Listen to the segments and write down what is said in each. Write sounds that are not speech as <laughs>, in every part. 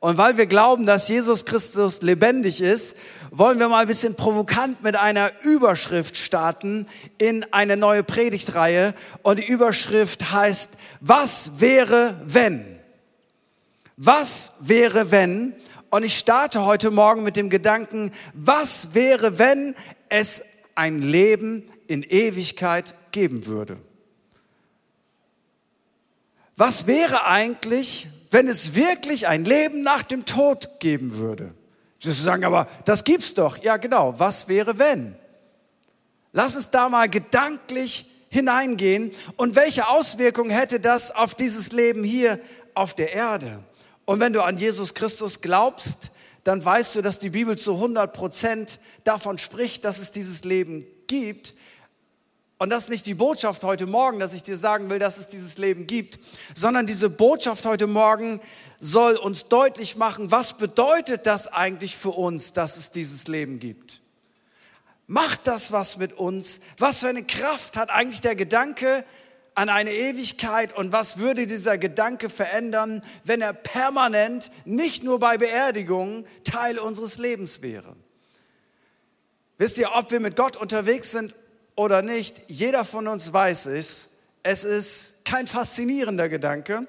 Und weil wir glauben, dass Jesus Christus lebendig ist, wollen wir mal ein bisschen provokant mit einer Überschrift starten in eine neue Predigtreihe. Und die Überschrift heißt, was wäre wenn? Was wäre wenn? Und ich starte heute Morgen mit dem Gedanken, was wäre, wenn es ein Leben in Ewigkeit geben würde? Was wäre eigentlich, wenn es wirklich ein Leben nach dem Tod geben würde? Sie sagen aber, das gibt's doch. Ja, genau. Was wäre, wenn? Lass uns da mal gedanklich hineingehen. Und welche Auswirkungen hätte das auf dieses Leben hier auf der Erde? Und wenn du an Jesus Christus glaubst, dann weißt du, dass die Bibel zu 100 Prozent davon spricht, dass es dieses Leben gibt. Und das ist nicht die Botschaft heute Morgen, dass ich dir sagen will, dass es dieses Leben gibt, sondern diese Botschaft heute Morgen soll uns deutlich machen, was bedeutet das eigentlich für uns, dass es dieses Leben gibt. Macht das was mit uns? Was für eine Kraft hat eigentlich der Gedanke an eine Ewigkeit und was würde dieser Gedanke verändern, wenn er permanent, nicht nur bei Beerdigungen, Teil unseres Lebens wäre? Wisst ihr, ob wir mit Gott unterwegs sind oder nicht, jeder von uns weiß es. Es ist kein faszinierender Gedanke,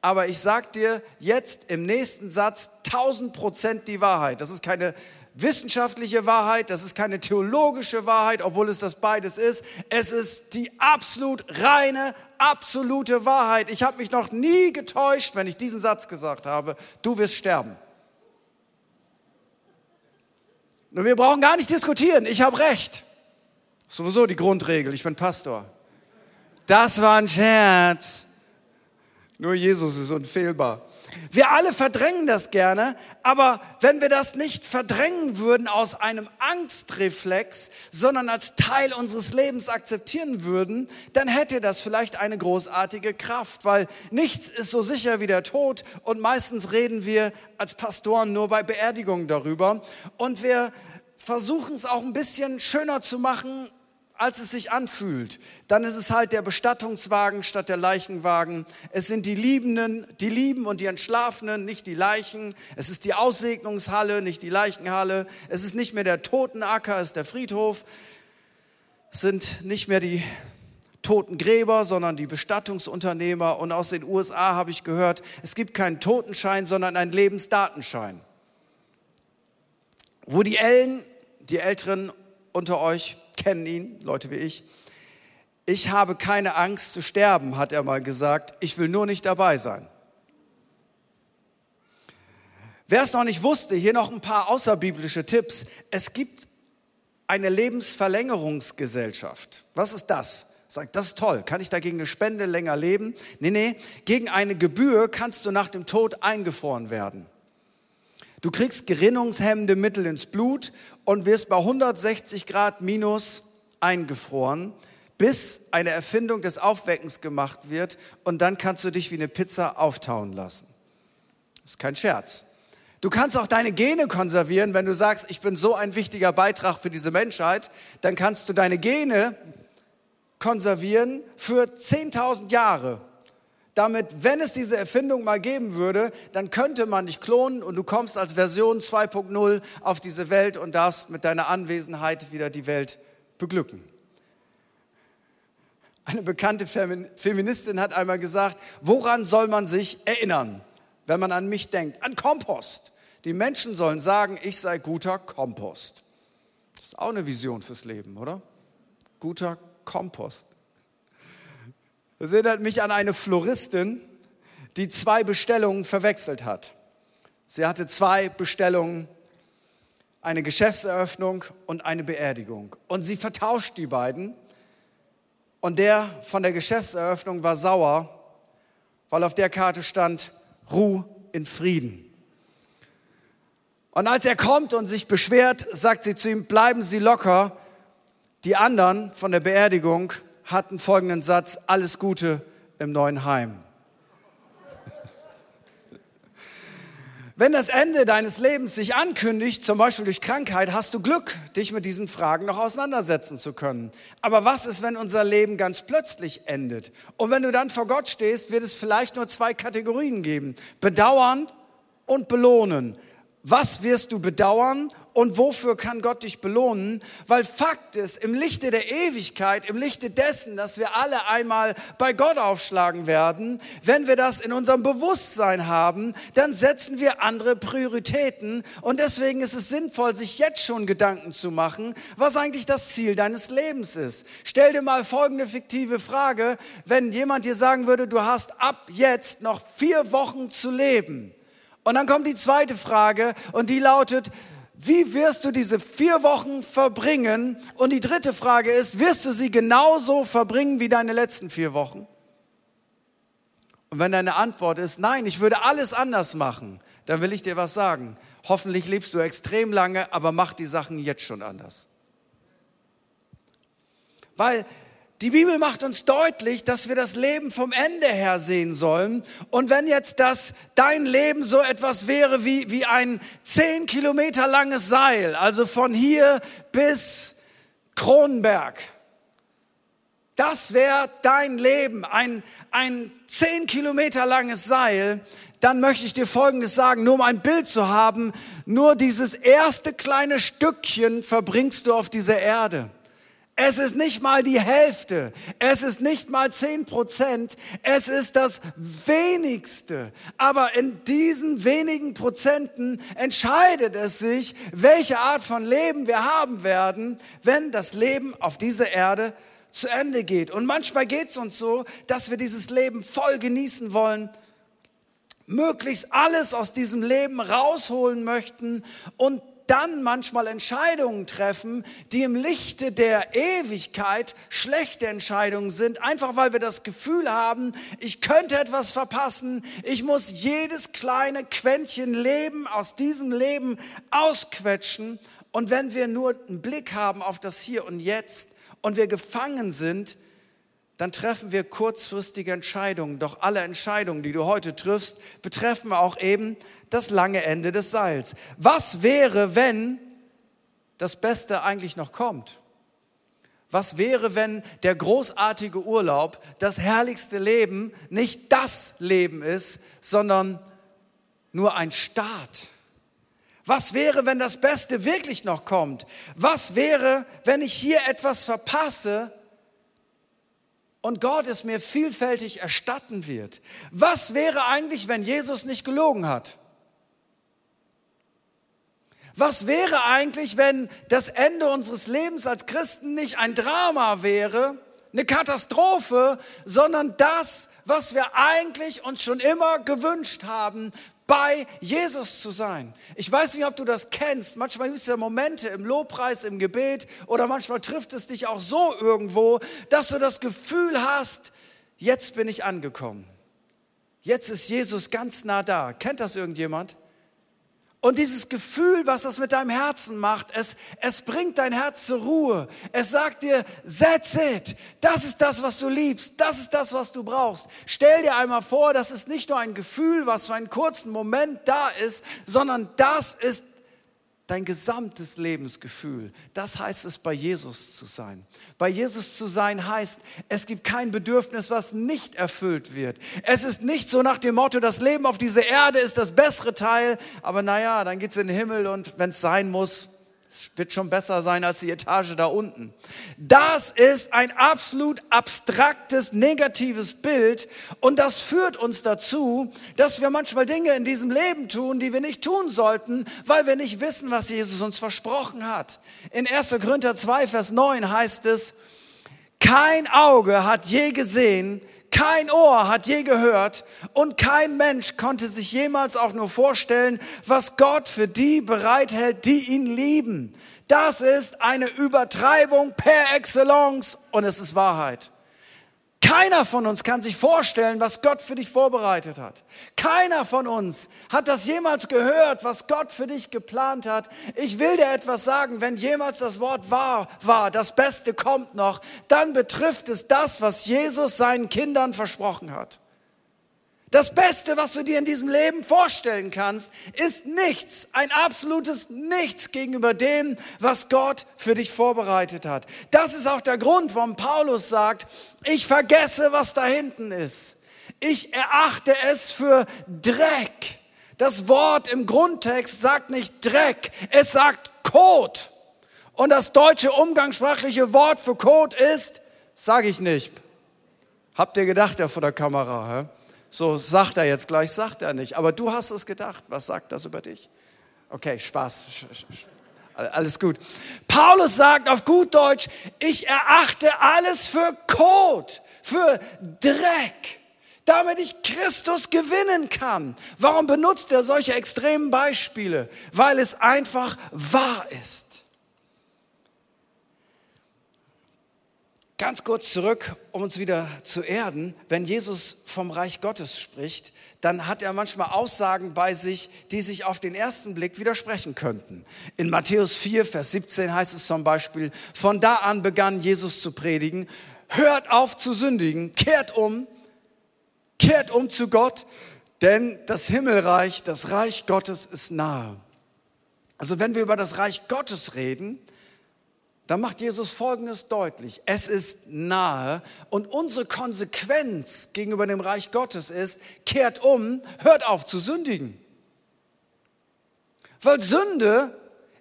aber ich sage dir jetzt im nächsten Satz 1000 Prozent die Wahrheit. Das ist keine wissenschaftliche Wahrheit, das ist keine theologische Wahrheit, obwohl es das beides ist. Es ist die absolut reine, absolute Wahrheit. Ich habe mich noch nie getäuscht, wenn ich diesen Satz gesagt habe, du wirst sterben. Nur wir brauchen gar nicht diskutieren, ich habe recht. Sowieso die Grundregel, ich bin Pastor. Das war ein Scherz. Nur Jesus ist unfehlbar. Wir alle verdrängen das gerne, aber wenn wir das nicht verdrängen würden aus einem Angstreflex, sondern als Teil unseres Lebens akzeptieren würden, dann hätte das vielleicht eine großartige Kraft, weil nichts ist so sicher wie der Tod und meistens reden wir als Pastoren nur bei Beerdigungen darüber und wir versuchen es auch ein bisschen schöner zu machen, als es sich anfühlt. Dann ist es halt der Bestattungswagen statt der Leichenwagen. Es sind die Liebenden, die lieben und die Entschlafenen, nicht die Leichen. Es ist die Aussegnungshalle, nicht die Leichenhalle. Es ist nicht mehr der Totenacker, es ist der Friedhof. Es sind nicht mehr die toten Gräber, sondern die Bestattungsunternehmer. Und aus den USA habe ich gehört, es gibt keinen Totenschein, sondern einen Lebensdatenschein. Wo die Ellen, die Älteren unter euch, kennen ihn, Leute wie ich. Ich habe keine Angst zu sterben, hat er mal gesagt. Ich will nur nicht dabei sein. Wer es noch nicht wusste, hier noch ein paar außerbiblische Tipps. Es gibt eine Lebensverlängerungsgesellschaft. Was ist das? Sagt, das ist toll. Kann ich dagegen eine Spende länger leben? Nee, nee. Gegen eine Gebühr kannst du nach dem Tod eingefroren werden. Du kriegst gerinnungshemmende Mittel ins Blut und wirst bei 160 Grad minus eingefroren, bis eine Erfindung des Aufweckens gemacht wird und dann kannst du dich wie eine Pizza auftauen lassen. Das ist kein Scherz. Du kannst auch deine Gene konservieren, wenn du sagst, ich bin so ein wichtiger Beitrag für diese Menschheit, dann kannst du deine Gene konservieren für 10.000 Jahre damit, wenn es diese Erfindung mal geben würde, dann könnte man dich klonen und du kommst als Version 2.0 auf diese Welt und darfst mit deiner Anwesenheit wieder die Welt beglücken. Eine bekannte Feministin hat einmal gesagt, woran soll man sich erinnern, wenn man an mich denkt? An Kompost. Die Menschen sollen sagen, ich sei guter Kompost. Das ist auch eine Vision fürs Leben, oder? Guter Kompost. Das erinnert mich an eine Floristin, die zwei Bestellungen verwechselt hat. Sie hatte zwei Bestellungen, eine Geschäftseröffnung und eine Beerdigung. Und sie vertauscht die beiden. Und der von der Geschäftseröffnung war sauer, weil auf der Karte stand Ruhe in Frieden. Und als er kommt und sich beschwert, sagt sie zu ihm, bleiben Sie locker. Die anderen von der Beerdigung hatten folgenden Satz, alles Gute im neuen Heim. Wenn das Ende deines Lebens sich ankündigt, zum Beispiel durch Krankheit, hast du Glück, dich mit diesen Fragen noch auseinandersetzen zu können. Aber was ist, wenn unser Leben ganz plötzlich endet? Und wenn du dann vor Gott stehst, wird es vielleicht nur zwei Kategorien geben. Bedauern und belohnen. Was wirst du bedauern und wofür kann Gott dich belohnen? Weil Fakt ist, im Lichte der Ewigkeit, im Lichte dessen, dass wir alle einmal bei Gott aufschlagen werden, wenn wir das in unserem Bewusstsein haben, dann setzen wir andere Prioritäten und deswegen ist es sinnvoll, sich jetzt schon Gedanken zu machen, was eigentlich das Ziel deines Lebens ist. Stell dir mal folgende fiktive Frage, wenn jemand dir sagen würde, du hast ab jetzt noch vier Wochen zu leben. Und dann kommt die zweite Frage und die lautet, wie wirst du diese vier Wochen verbringen? Und die dritte Frage ist, wirst du sie genauso verbringen wie deine letzten vier Wochen? Und wenn deine Antwort ist, nein, ich würde alles anders machen, dann will ich dir was sagen. Hoffentlich lebst du extrem lange, aber mach die Sachen jetzt schon anders. Weil die Bibel macht uns deutlich, dass wir das Leben vom Ende her sehen sollen. Und wenn jetzt das dein Leben so etwas wäre wie, wie ein zehn Kilometer langes Seil, also von hier bis Kronberg, das wäre dein Leben, ein, ein zehn Kilometer langes Seil, dann möchte ich dir Folgendes sagen, nur um ein Bild zu haben, nur dieses erste kleine Stückchen verbringst du auf dieser Erde. Es ist nicht mal die Hälfte. Es ist nicht mal zehn Prozent. Es ist das wenigste. Aber in diesen wenigen Prozenten entscheidet es sich, welche Art von Leben wir haben werden, wenn das Leben auf dieser Erde zu Ende geht. Und manchmal geht es uns so, dass wir dieses Leben voll genießen wollen, möglichst alles aus diesem Leben rausholen möchten und dann manchmal Entscheidungen treffen, die im Lichte der Ewigkeit schlechte Entscheidungen sind, einfach weil wir das Gefühl haben, ich könnte etwas verpassen, ich muss jedes kleine Quäntchen Leben aus diesem Leben ausquetschen. Und wenn wir nur einen Blick haben auf das Hier und Jetzt und wir gefangen sind, dann treffen wir kurzfristige Entscheidungen. Doch alle Entscheidungen, die du heute triffst, betreffen auch eben das lange Ende des Seils. Was wäre, wenn das Beste eigentlich noch kommt? Was wäre, wenn der großartige Urlaub, das herrlichste Leben nicht das Leben ist, sondern nur ein Start? Was wäre, wenn das Beste wirklich noch kommt? Was wäre, wenn ich hier etwas verpasse, und Gott es mir vielfältig erstatten wird. Was wäre eigentlich, wenn Jesus nicht gelogen hat? Was wäre eigentlich, wenn das Ende unseres Lebens als Christen nicht ein Drama wäre, eine Katastrophe, sondern das, was wir eigentlich uns schon immer gewünscht haben, bei Jesus zu sein. Ich weiß nicht, ob du das kennst. Manchmal gibt es ja Momente im Lobpreis, im Gebet oder manchmal trifft es dich auch so irgendwo, dass du das Gefühl hast, jetzt bin ich angekommen. Jetzt ist Jesus ganz nah da. Kennt das irgendjemand? Und dieses Gefühl, was das mit deinem Herzen macht, es, es bringt dein Herz zur Ruhe. Es sagt dir, that's it. Das ist das, was du liebst. Das ist das, was du brauchst. Stell dir einmal vor, das ist nicht nur ein Gefühl, was für einen kurzen Moment da ist, sondern das ist dein gesamtes Lebensgefühl. Das heißt es, bei Jesus zu sein. Bei Jesus zu sein heißt, es gibt kein Bedürfnis, was nicht erfüllt wird. Es ist nicht so nach dem Motto, das Leben auf dieser Erde ist das bessere Teil, aber naja, dann geht's in den Himmel und wenn es sein muss, es wird schon besser sein als die Etage da unten. Das ist ein absolut abstraktes, negatives Bild und das führt uns dazu, dass wir manchmal Dinge in diesem Leben tun, die wir nicht tun sollten, weil wir nicht wissen, was Jesus uns versprochen hat. In 1. Korinther 2, Vers 9 heißt es, kein Auge hat je gesehen, kein Ohr hat je gehört und kein Mensch konnte sich jemals auch nur vorstellen, was Gott für die bereithält, die ihn lieben. Das ist eine Übertreibung per excellence und es ist Wahrheit. Keiner von uns kann sich vorstellen, was Gott für dich vorbereitet hat. Keiner von uns hat das jemals gehört, was Gott für dich geplant hat. Ich will dir etwas sagen, wenn jemals das Wort wahr war, das Beste kommt noch, dann betrifft es das, was Jesus seinen Kindern versprochen hat. Das Beste, was du dir in diesem Leben vorstellen kannst, ist nichts, ein absolutes Nichts gegenüber dem, was Gott für dich vorbereitet hat. Das ist auch der Grund, warum Paulus sagt, ich vergesse, was da hinten ist. Ich erachte es für Dreck Das Wort im Grundtext sagt nicht Dreck, es sagt Kot. Und das deutsche umgangssprachliche Wort für Kot ist, sage ich nicht. Habt ihr gedacht, ja, vor der Kamera? Hä? So sagt er jetzt gleich, sagt er nicht. Aber du hast es gedacht. Was sagt das über dich? Okay, Spaß. Alles gut. Paulus sagt auf gut Deutsch, ich erachte alles für Kot, für Dreck, damit ich Christus gewinnen kann. Warum benutzt er solche extremen Beispiele? Weil es einfach wahr ist. Ganz kurz zurück, um uns wieder zu erden. Wenn Jesus vom Reich Gottes spricht, dann hat er manchmal Aussagen bei sich, die sich auf den ersten Blick widersprechen könnten. In Matthäus 4, Vers 17 heißt es zum Beispiel, von da an begann Jesus zu predigen, hört auf zu sündigen, kehrt um, kehrt um zu Gott, denn das Himmelreich, das Reich Gottes ist nahe. Also wenn wir über das Reich Gottes reden, dann macht Jesus Folgendes deutlich. Es ist nahe und unsere Konsequenz gegenüber dem Reich Gottes ist, kehrt um, hört auf zu sündigen. Weil Sünde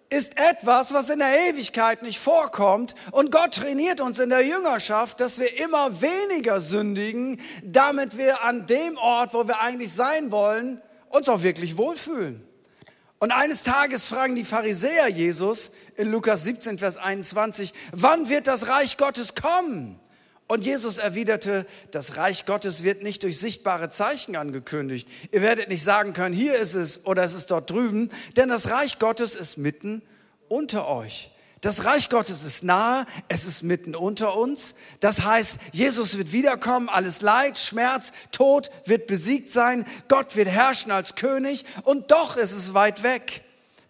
ist etwas, was in der Ewigkeit nicht vorkommt. Und Gott trainiert uns in der Jüngerschaft, dass wir immer weniger sündigen, damit wir an dem Ort, wo wir eigentlich sein wollen, uns auch wirklich wohlfühlen. Und eines Tages fragen die Pharisäer Jesus in Lukas 17, Vers 21, wann wird das Reich Gottes kommen? Und Jesus erwiderte, das Reich Gottes wird nicht durch sichtbare Zeichen angekündigt. Ihr werdet nicht sagen können, hier ist es oder es ist dort drüben, denn das Reich Gottes ist mitten unter euch. Das Reich Gottes ist nahe, es ist mitten unter uns. Das heißt, Jesus wird wiederkommen, alles Leid, Schmerz, Tod wird besiegt sein, Gott wird herrschen als König und doch ist es weit weg.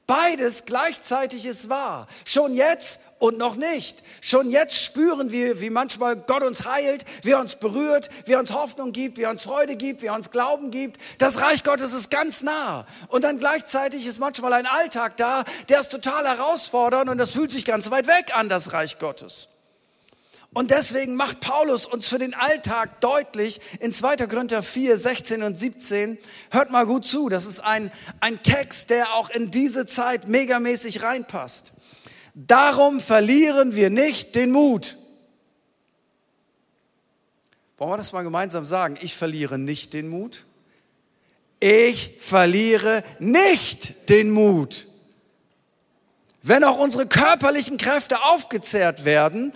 Beides gleichzeitig ist wahr. Schon jetzt und noch nicht. Schon jetzt spüren wir, wie manchmal Gott uns heilt, wie er uns berührt, wie er uns Hoffnung gibt, wie er uns Freude gibt, wie er uns Glauben gibt. Das Reich Gottes ist ganz nah. Und dann gleichzeitig ist manchmal ein Alltag da, der ist total herausfordernd und das fühlt sich ganz weit weg an, das Reich Gottes. Und deswegen macht Paulus uns für den Alltag deutlich in 2. Korinther 4, 16 und 17. Hört mal gut zu, das ist ein, ein Text, der auch in diese Zeit megamäßig reinpasst. Darum verlieren wir nicht den Mut. Wollen wir das mal gemeinsam sagen? Ich verliere nicht den Mut. Ich verliere nicht den Mut. Wenn auch unsere körperlichen Kräfte aufgezehrt werden,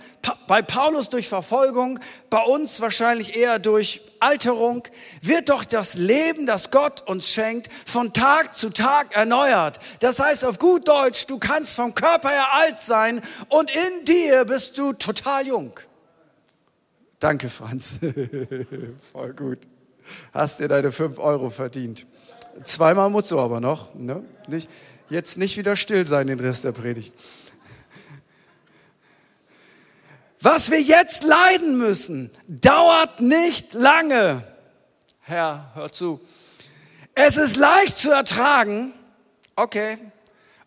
bei Paulus durch Verfolgung, bei uns wahrscheinlich eher durch Alterung, wird doch das Leben, das Gott uns schenkt, von Tag zu Tag erneuert. Das heißt auf gut Deutsch, du kannst vom Körper her alt sein und in dir bist du total jung. Danke, Franz. <laughs> Voll gut. Hast dir deine fünf Euro verdient. Zweimal musst du aber noch, ne? Nicht? Jetzt nicht wieder still sein den Rest der Predigt. Was wir jetzt leiden müssen, dauert nicht lange. Herr, hör zu. Es ist leicht zu ertragen, okay,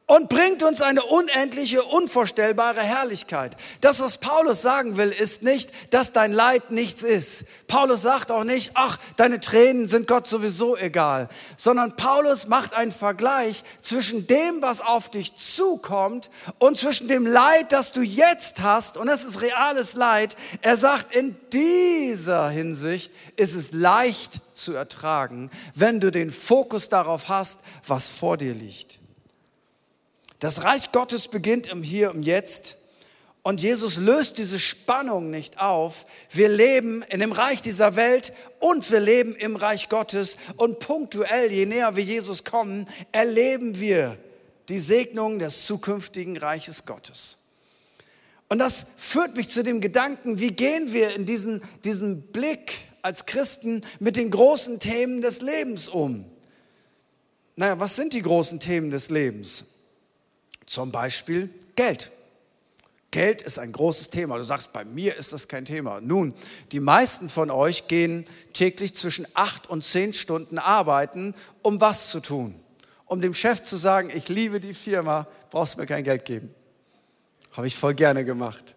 und bringt uns eine unendliche, unvorstellbare Herrlichkeit. Das, was Paulus sagen will, ist nicht, dass dein Leid nichts ist. Paulus sagt auch nicht, ach, deine Tränen sind Gott sowieso egal, sondern Paulus macht einen Vergleich zwischen dem, was auf dich zukommt und zwischen dem Leid, das du jetzt hast, und es ist reales Leid. Er sagt, in dieser Hinsicht ist es leicht zu ertragen, wenn du den Fokus darauf hast, was vor dir liegt. Das Reich Gottes beginnt im Hier und Jetzt. Und Jesus löst diese Spannung nicht auf. Wir leben in dem Reich dieser Welt und wir leben im Reich Gottes. Und punktuell, je näher wir Jesus kommen, erleben wir die Segnung des zukünftigen Reiches Gottes. Und das führt mich zu dem Gedanken, wie gehen wir in diesen, diesen Blick als Christen mit den großen Themen des Lebens um? Naja, was sind die großen Themen des Lebens? Zum Beispiel Geld. Geld ist ein großes Thema. Du sagst, bei mir ist das kein Thema. Nun, die meisten von euch gehen täglich zwischen acht und zehn Stunden arbeiten, um was zu tun? Um dem Chef zu sagen, ich liebe die Firma, brauchst mir kein Geld geben. Habe ich voll gerne gemacht.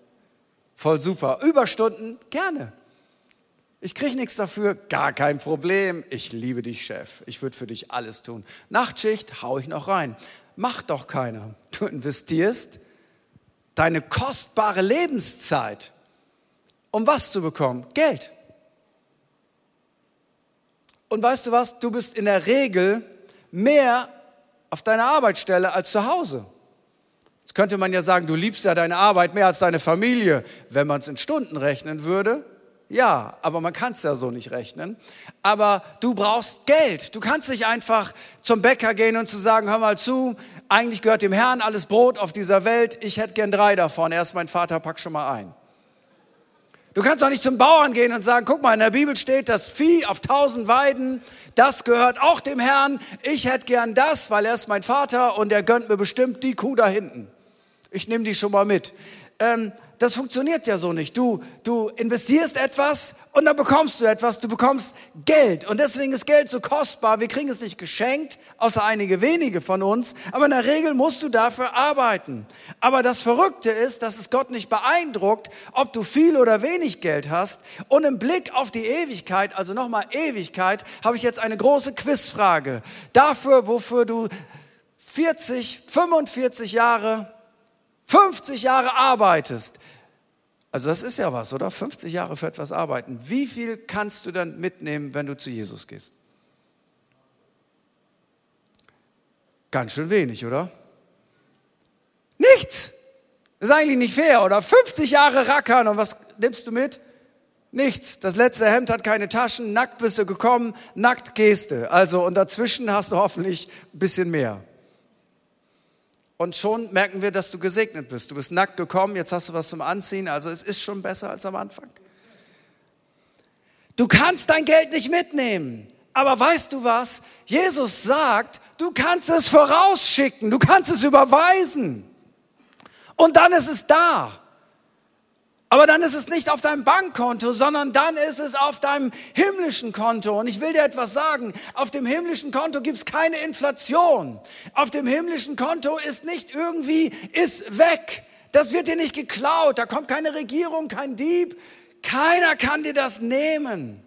Voll super. Überstunden, gerne. Ich kriege nichts dafür, gar kein Problem. Ich liebe dich, Chef. Ich würde für dich alles tun. Nachtschicht hau ich noch rein. Macht doch keiner. Du investierst deine kostbare Lebenszeit, um was zu bekommen? Geld. Und weißt du was? Du bist in der Regel mehr auf deiner Arbeitsstelle als zu Hause. Jetzt könnte man ja sagen, du liebst ja deine Arbeit mehr als deine Familie. Wenn man es in Stunden rechnen würde, ja, aber man kann es ja so nicht rechnen. Aber du brauchst Geld. Du kannst nicht einfach zum Bäcker gehen und zu sagen, hör mal zu, eigentlich gehört dem Herrn alles Brot auf dieser Welt. Ich hätte gern drei davon. Erst mein Vater, pack schon mal ein. Du kannst auch nicht zum Bauern gehen und sagen, guck mal, in der Bibel steht, das Vieh auf tausend Weiden, das gehört auch dem Herrn. Ich hätte gern das, weil er ist mein Vater und er gönnt mir bestimmt die Kuh da hinten. Ich nehme die schon mal mit. Ähm, das funktioniert ja so nicht. Du, du investierst etwas und dann bekommst du etwas, du bekommst Geld. Und deswegen ist Geld so kostbar. Wir kriegen es nicht geschenkt, außer einige wenige von uns. Aber in der Regel musst du dafür arbeiten. Aber das Verrückte ist, dass es Gott nicht beeindruckt, ob du viel oder wenig Geld hast. Und im Blick auf die Ewigkeit, also nochmal Ewigkeit, habe ich jetzt eine große Quizfrage. Dafür, wofür du 40, 45 Jahre 50 Jahre arbeitest, also das ist ja was, oder? 50 Jahre für etwas arbeiten. Wie viel kannst du dann mitnehmen, wenn du zu Jesus gehst? Ganz schön wenig, oder? Nichts. Das ist eigentlich nicht fair, oder? 50 Jahre rackern und was nimmst du mit? Nichts. Das letzte Hemd hat keine Taschen, nackt bist du gekommen, nackt gehst du. Also und dazwischen hast du hoffentlich ein bisschen mehr. Und schon merken wir, dass du gesegnet bist. Du bist nackt gekommen, jetzt hast du was zum Anziehen, also es ist schon besser als am Anfang. Du kannst dein Geld nicht mitnehmen. Aber weißt du was? Jesus sagt, du kannst es vorausschicken, du kannst es überweisen. Und dann ist es da. Aber dann ist es nicht auf deinem Bankkonto, sondern dann ist es auf deinem himmlischen Konto. Und ich will dir etwas sagen, auf dem himmlischen Konto gibt es keine Inflation. Auf dem himmlischen Konto ist nicht irgendwie, ist weg. Das wird dir nicht geklaut. Da kommt keine Regierung, kein Dieb. Keiner kann dir das nehmen.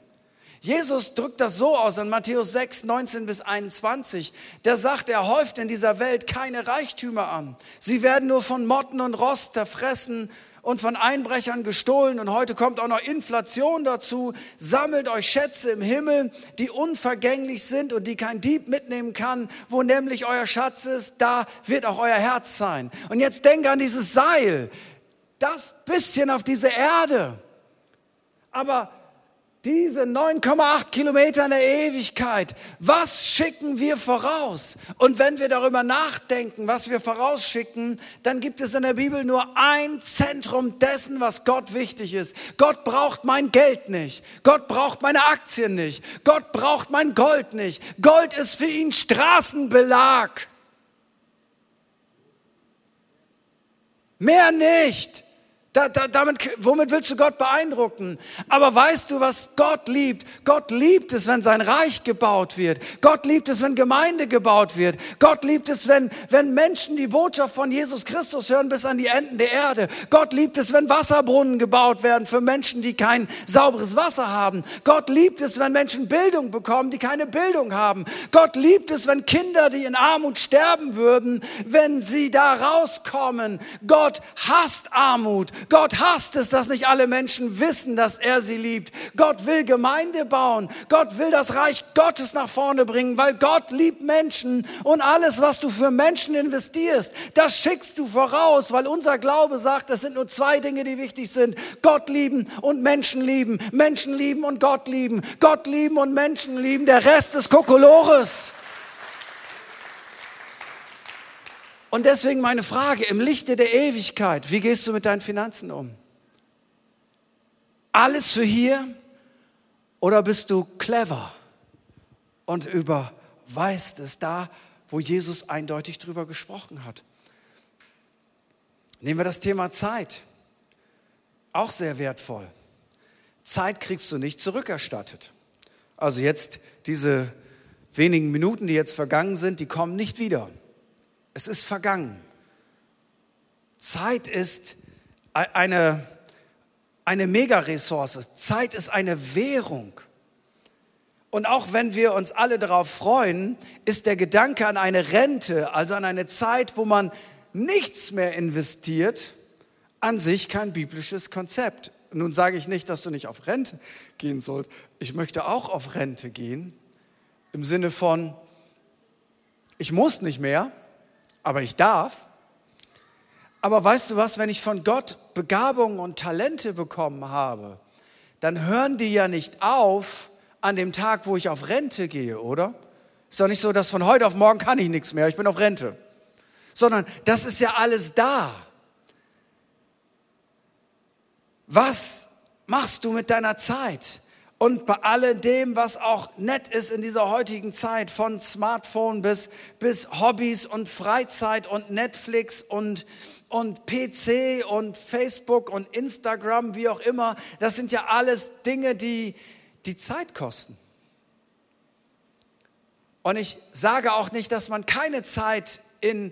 Jesus drückt das so aus in Matthäus 6, 19 bis 21. Der sagt, er häuft in dieser Welt keine Reichtümer an. Sie werden nur von Motten und Rost zerfressen und von Einbrechern gestohlen und heute kommt auch noch Inflation dazu. Sammelt euch Schätze im Himmel, die unvergänglich sind und die kein Dieb mitnehmen kann. Wo nämlich euer Schatz ist, da wird auch euer Herz sein. Und jetzt denk an dieses Seil, das bisschen auf diese Erde. Aber diese 9,8 Kilometer in der Ewigkeit, was schicken wir voraus? Und wenn wir darüber nachdenken, was wir vorausschicken, dann gibt es in der Bibel nur ein Zentrum dessen, was Gott wichtig ist. Gott braucht mein Geld nicht. Gott braucht meine Aktien nicht. Gott braucht mein Gold nicht. Gold ist für ihn Straßenbelag. Mehr nicht. Da, da, damit, womit willst du Gott beeindrucken? Aber weißt du, was Gott liebt? Gott liebt es, wenn sein Reich gebaut wird. Gott liebt es, wenn Gemeinde gebaut wird. Gott liebt es, wenn, wenn Menschen die Botschaft von Jesus Christus hören bis an die Enden der Erde. Gott liebt es, wenn Wasserbrunnen gebaut werden für Menschen, die kein sauberes Wasser haben. Gott liebt es, wenn Menschen Bildung bekommen, die keine Bildung haben. Gott liebt es, wenn Kinder, die in Armut sterben würden, wenn sie da rauskommen. Gott hasst Armut. Gott hasst es, dass nicht alle Menschen wissen, dass er sie liebt. Gott will Gemeinde bauen. Gott will das Reich Gottes nach vorne bringen, weil Gott liebt Menschen und alles, was du für Menschen investierst, das schickst du voraus, weil unser Glaube sagt, es sind nur zwei Dinge, die wichtig sind. Gott lieben und Menschen lieben. Menschen lieben und Gott lieben. Gott lieben und Menschen lieben. Der Rest ist Kokolores. Und deswegen meine Frage, im Lichte der Ewigkeit, wie gehst du mit deinen Finanzen um? Alles für hier oder bist du clever und überweist es da, wo Jesus eindeutig drüber gesprochen hat? Nehmen wir das Thema Zeit. Auch sehr wertvoll. Zeit kriegst du nicht zurückerstattet. Also jetzt diese wenigen Minuten, die jetzt vergangen sind, die kommen nicht wieder. Es ist vergangen. Zeit ist eine, eine Megaressource. Zeit ist eine Währung. Und auch wenn wir uns alle darauf freuen, ist der Gedanke an eine Rente, also an eine Zeit, wo man nichts mehr investiert, an sich kein biblisches Konzept. Nun sage ich nicht, dass du nicht auf Rente gehen sollst. Ich möchte auch auf Rente gehen, im Sinne von, ich muss nicht mehr, aber ich darf. Aber weißt du was, wenn ich von Gott Begabungen und Talente bekommen habe, dann hören die ja nicht auf an dem Tag, wo ich auf Rente gehe, oder? Ist doch nicht so, dass von heute auf morgen kann ich nichts mehr, ich bin auf Rente. Sondern das ist ja alles da. Was machst du mit deiner Zeit? Und bei alledem, was auch nett ist in dieser heutigen Zeit, von Smartphone bis, bis Hobbys und Freizeit und Netflix und, und PC und Facebook und Instagram, wie auch immer, das sind ja alles Dinge, die, die Zeit kosten. Und ich sage auch nicht, dass man keine Zeit in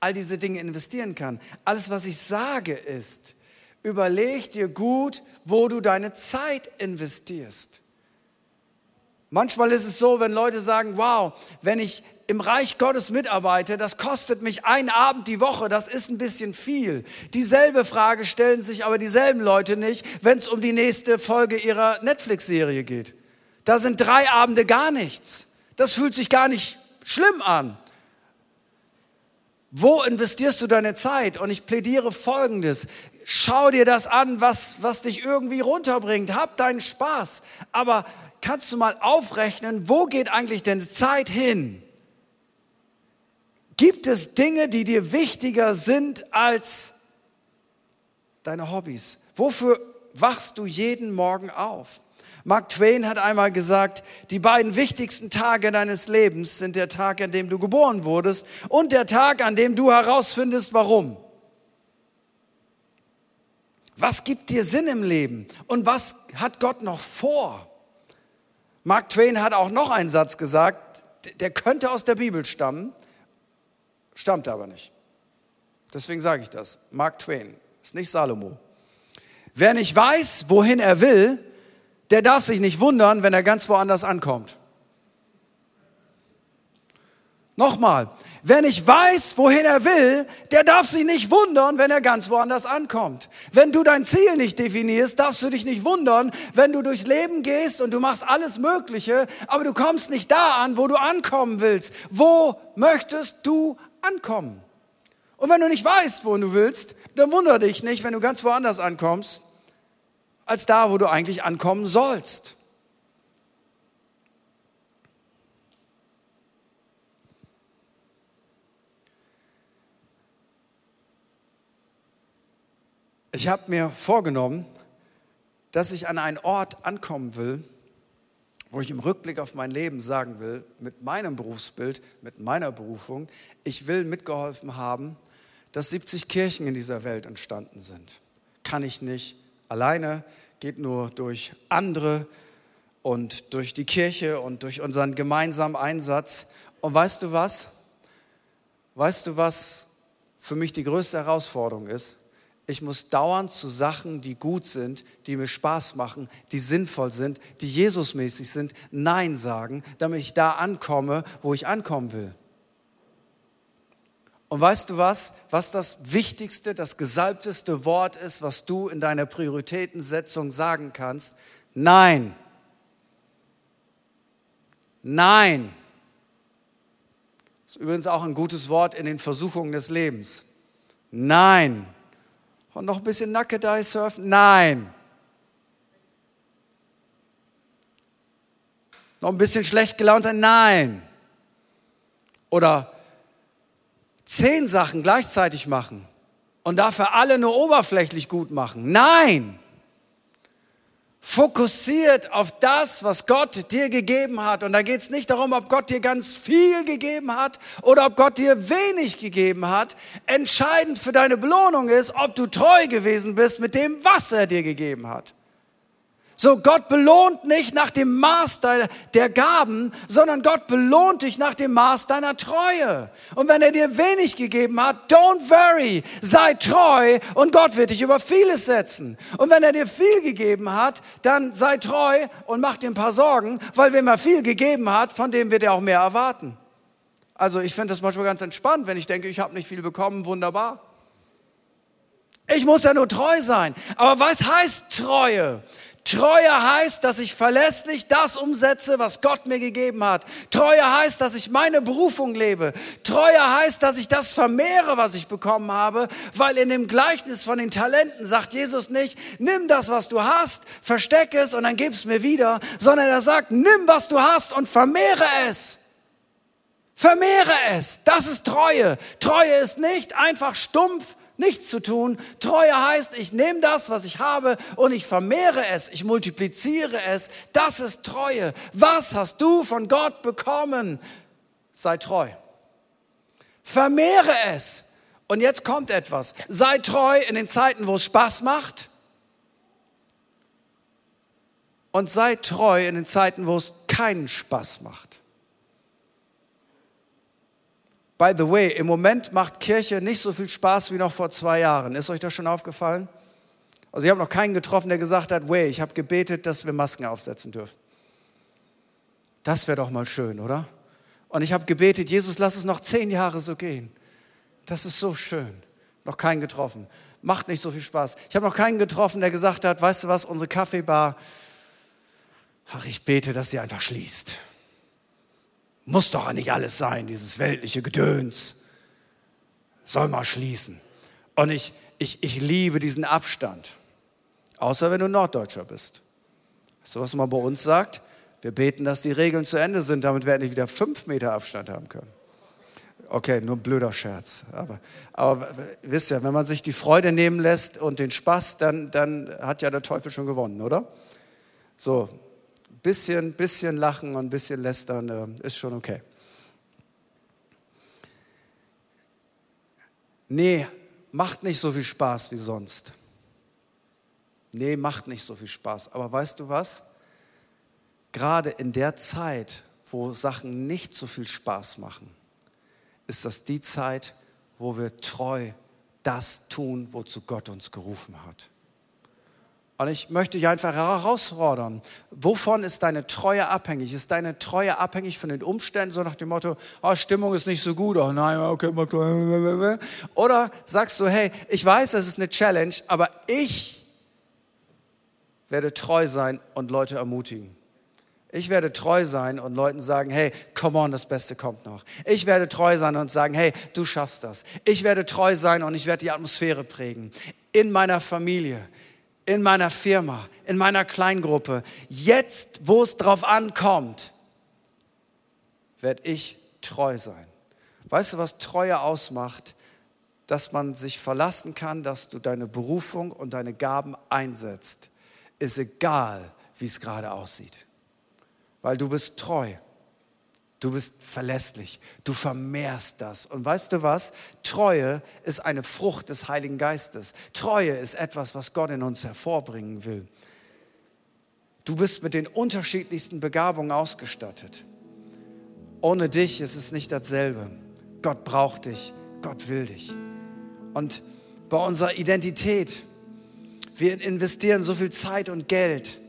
all diese Dinge investieren kann. Alles, was ich sage, ist, überleg dir gut, wo du deine Zeit investierst. Manchmal ist es so, wenn Leute sagen, wow, wenn ich im Reich Gottes mitarbeite, das kostet mich einen Abend die Woche, das ist ein bisschen viel. Dieselbe Frage stellen sich aber dieselben Leute nicht, wenn es um die nächste Folge ihrer Netflix-Serie geht. Da sind drei Abende gar nichts. Das fühlt sich gar nicht schlimm an. Wo investierst du deine Zeit? Und ich plädiere Folgendes. Schau dir das an, was, was dich irgendwie runterbringt. Hab deinen Spaß. Aber kannst du mal aufrechnen, wo geht eigentlich deine Zeit hin? Gibt es Dinge, die dir wichtiger sind als deine Hobbys? Wofür wachst du jeden Morgen auf? Mark Twain hat einmal gesagt, die beiden wichtigsten Tage deines Lebens sind der Tag, an dem du geboren wurdest und der Tag, an dem du herausfindest, warum. Was gibt dir Sinn im Leben und was hat Gott noch vor? Mark Twain hat auch noch einen Satz gesagt, der könnte aus der Bibel stammen, stammt aber nicht. Deswegen sage ich das. Mark Twain, ist nicht Salomo. Wer nicht weiß, wohin er will, der darf sich nicht wundern, wenn er ganz woanders ankommt. Nochmal, wer nicht weiß, wohin er will, der darf sich nicht wundern, wenn er ganz woanders ankommt. Wenn du dein Ziel nicht definierst, darfst du dich nicht wundern, wenn du durchs Leben gehst und du machst alles Mögliche, aber du kommst nicht da an, wo du ankommen willst. Wo möchtest du ankommen? Und wenn du nicht weißt, wo du willst, dann wundere dich nicht, wenn du ganz woanders ankommst, als da, wo du eigentlich ankommen sollst. Ich habe mir vorgenommen, dass ich an einen Ort ankommen will, wo ich im Rückblick auf mein Leben sagen will, mit meinem Berufsbild, mit meiner Berufung, ich will mitgeholfen haben, dass 70 Kirchen in dieser Welt entstanden sind. Kann ich nicht, alleine, geht nur durch andere und durch die Kirche und durch unseren gemeinsamen Einsatz. Und weißt du was? Weißt du, was für mich die größte Herausforderung ist? Ich muss dauernd zu Sachen, die gut sind, die mir Spaß machen, die sinnvoll sind, die Jesusmäßig sind, Nein sagen, damit ich da ankomme, wo ich ankommen will. Und weißt du was, was das wichtigste, das gesalbteste Wort ist, was du in deiner Prioritätensetzung sagen kannst? Nein. Nein. Das ist übrigens auch ein gutes Wort in den Versuchungen des Lebens. Nein. Und noch ein bisschen Nackedei surfen? Nein. Noch ein bisschen schlecht gelaunt sein? Nein. Oder zehn Sachen gleichzeitig machen und dafür alle nur oberflächlich gut machen. Nein! Fokussiert auf das, was Gott dir gegeben hat. Und da geht es nicht darum, ob Gott dir ganz viel gegeben hat oder ob Gott dir wenig gegeben hat. Entscheidend für deine Belohnung ist, ob du treu gewesen bist mit dem, was er dir gegeben hat. So, Gott belohnt nicht nach dem Maß der Gaben, sondern Gott belohnt dich nach dem Maß deiner Treue. Und wenn er dir wenig gegeben hat, don't worry, sei treu und Gott wird dich über vieles setzen. Und wenn er dir viel gegeben hat, dann sei treu und mach dir ein paar Sorgen, weil wem er viel gegeben hat, von dem wird er auch mehr erwarten. Also ich finde das manchmal ganz entspannt, wenn ich denke, ich habe nicht viel bekommen, wunderbar. Ich muss ja nur treu sein. Aber was heißt Treue? Treue heißt, dass ich verlässlich das umsetze, was Gott mir gegeben hat. Treue heißt, dass ich meine Berufung lebe. Treue heißt, dass ich das vermehre, was ich bekommen habe, weil in dem Gleichnis von den Talenten sagt Jesus nicht, nimm das, was du hast, versteck es und dann gib es mir wieder, sondern er sagt, nimm, was du hast und vermehre es. Vermehre es. Das ist Treue. Treue ist nicht einfach stumpf nichts zu tun. Treue heißt, ich nehme das, was ich habe und ich vermehre es, ich multipliziere es. Das ist Treue. Was hast du von Gott bekommen? Sei treu. Vermehre es. Und jetzt kommt etwas. Sei treu in den Zeiten, wo es Spaß macht. Und sei treu in den Zeiten, wo es keinen Spaß macht. By the way, im Moment macht Kirche nicht so viel Spaß wie noch vor zwei Jahren. Ist euch das schon aufgefallen? Also ich habe noch keinen getroffen, der gesagt hat, way, ich habe gebetet, dass wir Masken aufsetzen dürfen. Das wäre doch mal schön, oder? Und ich habe gebetet, Jesus, lass es noch zehn Jahre so gehen. Das ist so schön. Noch keinen getroffen. Macht nicht so viel Spaß. Ich habe noch keinen getroffen, der gesagt hat, weißt du was, unsere Kaffeebar, ach, ich bete, dass sie einfach schließt. Muss doch nicht alles sein, dieses weltliche Gedöns. Soll mal schließen. Und ich, ich, ich liebe diesen Abstand. Außer wenn du Norddeutscher bist. Weißt du, was man bei uns sagt? Wir beten, dass die Regeln zu Ende sind, damit wir endlich wieder fünf Meter Abstand haben können. Okay, nur ein blöder Scherz. Aber, aber wisst ihr, wenn man sich die Freude nehmen lässt und den Spaß, dann, dann hat ja der Teufel schon gewonnen, oder? So, bisschen, bisschen lachen und ein bisschen lästern äh, ist schon okay. Nee, macht nicht so viel Spaß wie sonst. Nee, macht nicht so viel Spaß. Aber weißt du was? Gerade in der Zeit, wo Sachen nicht so viel Spaß machen, ist das die Zeit, wo wir treu das tun, wozu Gott uns gerufen hat. Und ich möchte dich einfach herausfordern. Wovon ist deine Treue abhängig? Ist deine Treue abhängig von den Umständen, so nach dem Motto, oh, Stimmung ist nicht so gut, oh nein, okay, mal Oder sagst du, hey, ich weiß, das ist eine Challenge, aber ich werde treu sein und Leute ermutigen. Ich werde treu sein und Leuten sagen, hey, come on, das Beste kommt noch. Ich werde treu sein und sagen, hey, du schaffst das. Ich werde treu sein und ich werde die Atmosphäre prägen. In meiner Familie, in meiner Firma, in meiner Kleingruppe, jetzt, wo es drauf ankommt, werde ich treu sein. Weißt du, was Treue ausmacht? Dass man sich verlassen kann, dass du deine Berufung und deine Gaben einsetzt. Ist egal, wie es gerade aussieht. Weil du bist treu. Du bist verlässlich. Du vermehrst das. Und weißt du was? Treue ist eine Frucht des Heiligen Geistes. Treue ist etwas, was Gott in uns hervorbringen will. Du bist mit den unterschiedlichsten Begabungen ausgestattet. Ohne dich ist es nicht dasselbe. Gott braucht dich. Gott will dich. Und bei unserer Identität, wir investieren so viel Zeit und Geld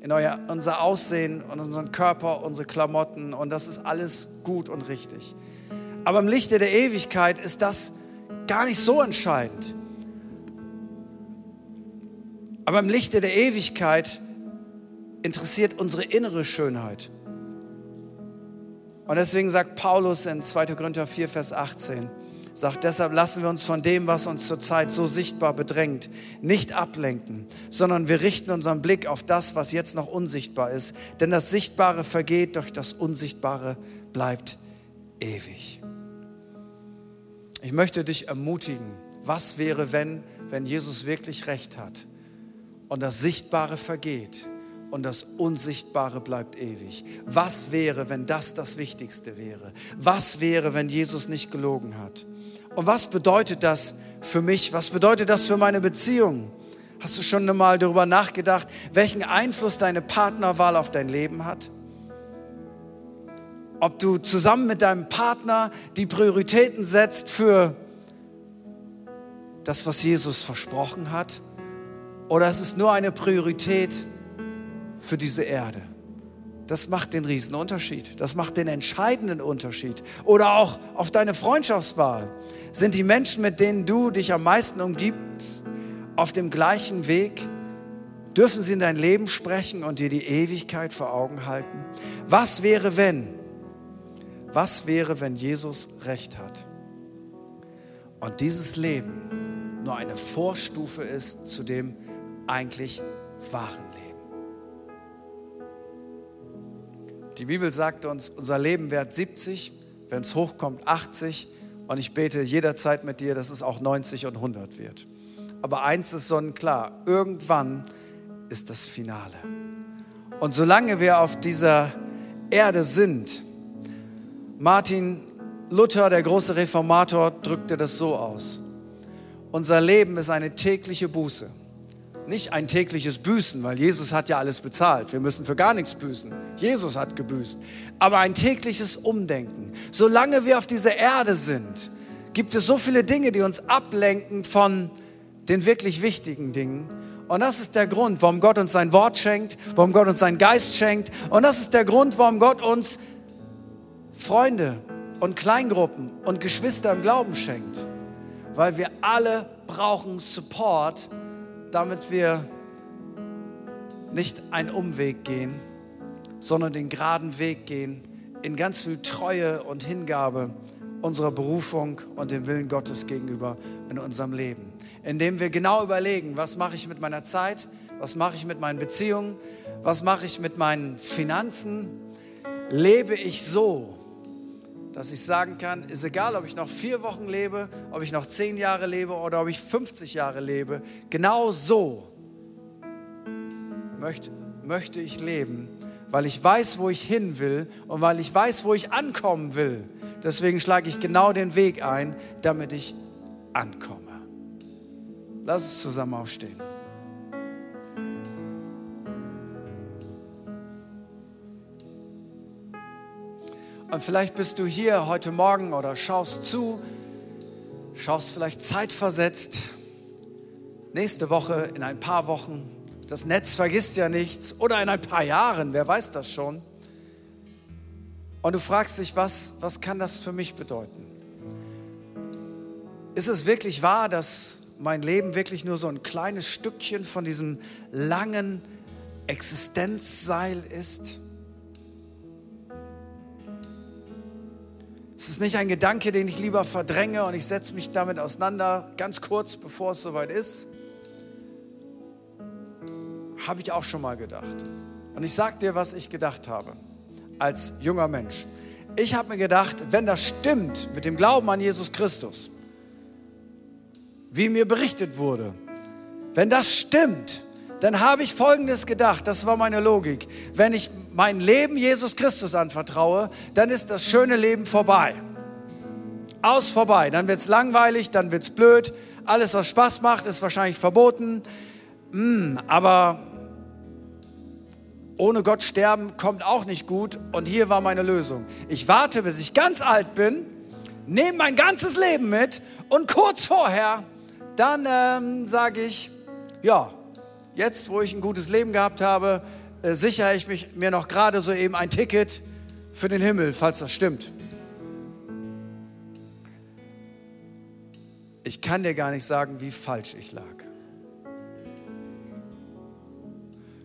in euer, unser Aussehen und unseren Körper, unsere Klamotten und das ist alles gut und richtig. Aber im Lichte der Ewigkeit ist das gar nicht so entscheidend. Aber im Lichte der Ewigkeit interessiert unsere innere Schönheit. Und deswegen sagt Paulus in 2. Korinther 4, Vers 18, sagt, deshalb lassen wir uns von dem, was uns zurzeit so sichtbar bedrängt, nicht ablenken, sondern wir richten unseren Blick auf das, was jetzt noch unsichtbar ist. Denn das Sichtbare vergeht, doch das Unsichtbare bleibt ewig. Ich möchte dich ermutigen, was wäre, wenn, wenn Jesus wirklich recht hat und das Sichtbare vergeht und das Unsichtbare bleibt ewig. Was wäre, wenn das das Wichtigste wäre? Was wäre, wenn Jesus nicht gelogen hat? Und was bedeutet das für mich? Was bedeutet das für meine Beziehung? Hast du schon einmal darüber nachgedacht, welchen Einfluss deine Partnerwahl auf dein Leben hat? Ob du zusammen mit deinem Partner die Prioritäten setzt für das, was Jesus versprochen hat? Oder ist es nur eine Priorität für diese Erde? Das macht den Unterschied. Das macht den entscheidenden Unterschied. Oder auch auf deine Freundschaftswahl. Sind die Menschen, mit denen du dich am meisten umgibst, auf dem gleichen Weg? Dürfen sie in dein Leben sprechen und dir die Ewigkeit vor Augen halten? Was wäre, wenn? Was wäre, wenn Jesus recht hat? Und dieses Leben nur eine Vorstufe ist zu dem eigentlich wahren Die Bibel sagt uns, unser Leben währt 70, wenn es hochkommt 80 und ich bete jederzeit mit dir, dass es auch 90 und 100 wird. Aber eins ist sonnenklar, irgendwann ist das Finale. Und solange wir auf dieser Erde sind, Martin Luther, der große Reformator, drückte das so aus. Unser Leben ist eine tägliche Buße. Nicht ein tägliches Büßen, weil Jesus hat ja alles bezahlt. Wir müssen für gar nichts büßen. Jesus hat gebüßt. Aber ein tägliches Umdenken. Solange wir auf dieser Erde sind, gibt es so viele Dinge, die uns ablenken von den wirklich wichtigen Dingen. Und das ist der Grund, warum Gott uns sein Wort schenkt, warum Gott uns seinen Geist schenkt. Und das ist der Grund, warum Gott uns Freunde und Kleingruppen und Geschwister im Glauben schenkt. Weil wir alle brauchen Support, damit wir nicht einen Umweg gehen, sondern den geraden Weg gehen in ganz viel Treue und Hingabe unserer Berufung und dem Willen Gottes gegenüber in unserem Leben indem wir genau überlegen, was mache ich mit meiner Zeit, was mache ich mit meinen Beziehungen, was mache ich mit meinen Finanzen. Lebe ich so, dass ich sagen kann, ist egal, ob ich noch vier Wochen lebe, ob ich noch zehn Jahre lebe oder ob ich 50 Jahre lebe, genau so möchte, möchte ich leben, weil ich weiß, wo ich hin will und weil ich weiß, wo ich ankommen will. Deswegen schlage ich genau den Weg ein, damit ich ankomme. Lass uns zusammen aufstehen. Und vielleicht bist du hier heute Morgen oder schaust zu, schaust vielleicht zeitversetzt. Nächste Woche, in ein paar Wochen. Das Netz vergisst ja nichts. Oder in ein paar Jahren, wer weiß das schon. Und du fragst dich, was, was kann das für mich bedeuten? Ist es wirklich wahr, dass mein Leben wirklich nur so ein kleines Stückchen von diesem langen Existenzseil ist? Es ist nicht ein Gedanke, den ich lieber verdränge und ich setze mich damit auseinander, ganz kurz bevor es soweit ist. Habe ich auch schon mal gedacht. Und ich sage dir, was ich gedacht habe als junger Mensch. Ich habe mir gedacht, wenn das stimmt mit dem Glauben an Jesus Christus, wie mir berichtet wurde. Wenn das stimmt, dann habe ich Folgendes gedacht, das war meine Logik. Wenn ich mein Leben Jesus Christus anvertraue, dann ist das schöne Leben vorbei. Aus vorbei. Dann wird es langweilig, dann wird es blöd. Alles, was Spaß macht, ist wahrscheinlich verboten. Mm, aber ohne Gott sterben kommt auch nicht gut. Und hier war meine Lösung. Ich warte, bis ich ganz alt bin, nehme mein ganzes Leben mit und kurz vorher dann ähm, sage ich, ja, jetzt, wo ich ein gutes Leben gehabt habe, äh, sichere ich mich, mir noch gerade so eben ein Ticket für den Himmel, falls das stimmt. Ich kann dir gar nicht sagen, wie falsch ich lag.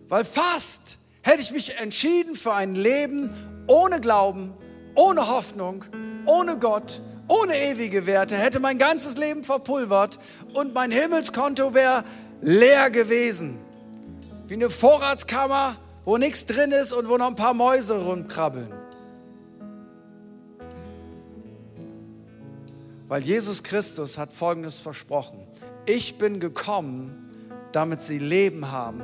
Weil fast hätte ich mich entschieden für ein Leben ohne Glauben, ohne Hoffnung, ohne Gott, ohne ewige Werte, hätte mein ganzes Leben verpulvert und mein Himmelskonto wäre leer gewesen. Wie eine Vorratskammer, wo nichts drin ist und wo noch ein paar Mäuse rumkrabbeln. Weil Jesus Christus hat Folgendes versprochen. Ich bin gekommen, damit sie Leben haben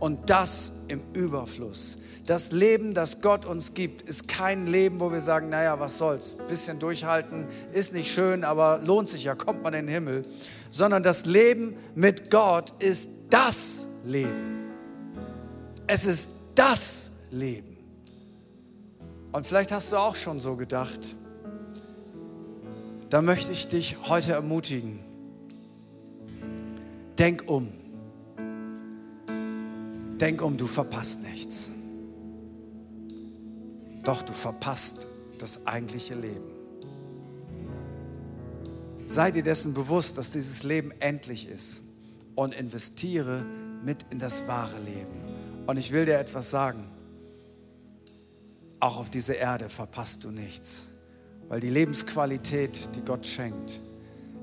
und das im Überfluss. Das Leben, das Gott uns gibt, ist kein Leben, wo wir sagen, naja, was soll's, bisschen durchhalten, ist nicht schön, aber lohnt sich ja, kommt man in den Himmel. Sondern das Leben mit Gott ist das Leben. Es ist das Leben. Und vielleicht hast du auch schon so gedacht. Da möchte ich dich heute ermutigen. Denk um. Denk um, du verpasst nichts. Doch du verpasst das eigentliche Leben. Sei dir dessen bewusst, dass dieses Leben endlich ist und investiere mit in das wahre Leben. Und ich will dir etwas sagen. Auch auf dieser Erde verpasst du nichts, weil die Lebensqualität, die Gott schenkt,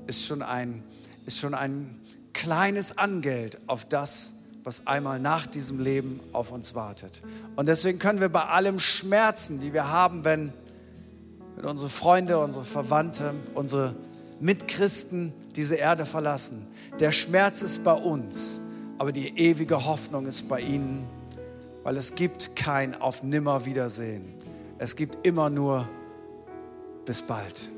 ist schon ein, ist schon ein kleines Angeld auf das, was einmal nach diesem Leben auf uns wartet. Und deswegen können wir bei allem Schmerzen, die wir haben, wenn, wenn unsere Freunde, unsere Verwandte, unsere Mitchristen diese Erde verlassen, der Schmerz ist bei uns, aber die ewige Hoffnung ist bei ihnen, weil es gibt kein auf nimmer Wiedersehen. Es gibt immer nur bis bald,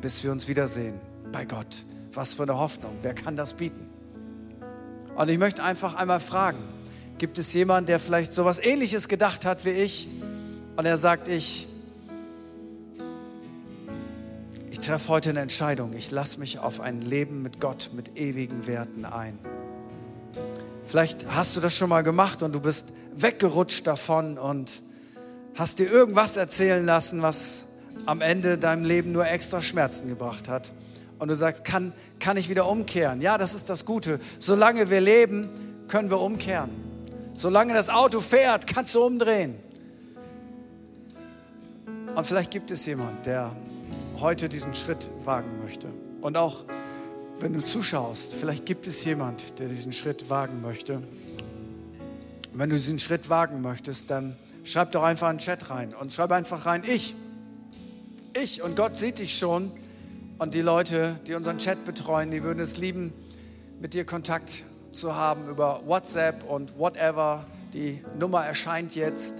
bis wir uns wiedersehen bei Gott. Was für eine Hoffnung. Wer kann das bieten? Und ich möchte einfach einmal fragen, gibt es jemanden, der vielleicht so etwas Ähnliches gedacht hat wie ich und er sagt, ich, ich treffe heute eine Entscheidung. Ich lasse mich auf ein Leben mit Gott, mit ewigen Werten ein. Vielleicht hast du das schon mal gemacht und du bist weggerutscht davon und hast dir irgendwas erzählen lassen, was am Ende deinem Leben nur extra Schmerzen gebracht hat und du sagst, kann, kann ich wieder umkehren? Ja, das ist das Gute. Solange wir leben, können wir umkehren. Solange das Auto fährt, kannst du umdrehen. Und vielleicht gibt es jemanden, der heute diesen Schritt wagen möchte. Und auch wenn du zuschaust, vielleicht gibt es jemand, der diesen Schritt wagen möchte. Wenn du diesen Schritt wagen möchtest, dann schreib doch einfach einen Chat rein und schreib einfach rein, ich. Ich und Gott sieht dich schon und die Leute, die unseren Chat betreuen, die würden es lieben, mit dir Kontakt zu haben über WhatsApp und whatever. Die Nummer erscheint jetzt.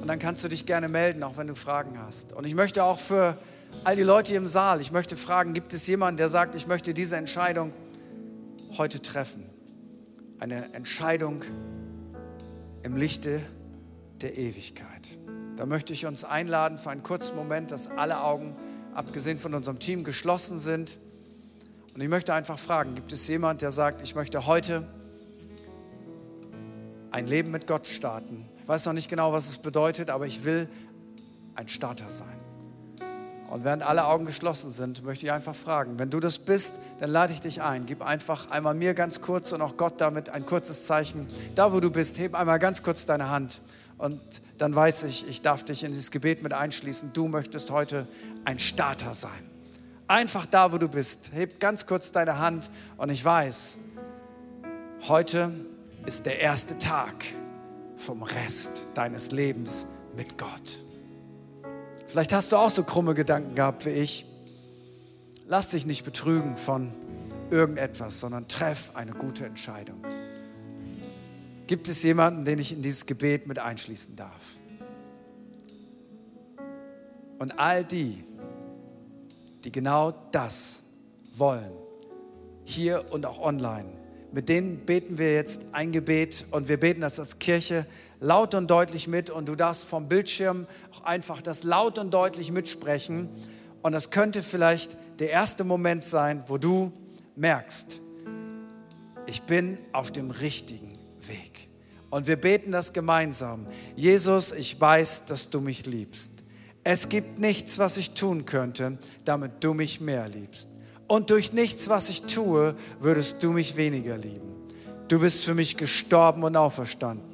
Und dann kannst du dich gerne melden, auch wenn du Fragen hast. Und ich möchte auch für all die Leute im Saal, ich möchte fragen, gibt es jemanden, der sagt, ich möchte diese Entscheidung heute treffen? Eine Entscheidung im Lichte der Ewigkeit. Da möchte ich uns einladen für einen kurzen Moment, dass alle Augen abgesehen von unserem Team, geschlossen sind. Und ich möchte einfach fragen, gibt es jemand, der sagt, ich möchte heute ein Leben mit Gott starten? Ich weiß noch nicht genau, was es bedeutet, aber ich will ein Starter sein. Und während alle Augen geschlossen sind, möchte ich einfach fragen, wenn du das bist, dann lade ich dich ein. Gib einfach einmal mir ganz kurz und auch Gott damit ein kurzes Zeichen. Da, wo du bist, heb einmal ganz kurz deine Hand. Und dann weiß ich, ich darf dich in dieses Gebet mit einschließen. Du möchtest heute ein Starter sein. Einfach da, wo du bist. Heb ganz kurz deine Hand und ich weiß, heute ist der erste Tag vom Rest deines Lebens mit Gott. Vielleicht hast du auch so krumme Gedanken gehabt wie ich. Lass dich nicht betrügen von irgendetwas, sondern treff eine gute Entscheidung. Gibt es jemanden, den ich in dieses Gebet mit einschließen darf? Und all die, die genau das wollen, hier und auch online, mit denen beten wir jetzt ein Gebet und wir beten das als Kirche laut und deutlich mit und du darfst vom Bildschirm auch einfach das laut und deutlich mitsprechen und das könnte vielleicht der erste Moment sein, wo du merkst, ich bin auf dem richtigen Weg. Und wir beten das gemeinsam. Jesus, ich weiß, dass du mich liebst. Es gibt nichts, was ich tun könnte, damit du mich mehr liebst. Und durch nichts, was ich tue, würdest du mich weniger lieben. Du bist für mich gestorben und auferstanden.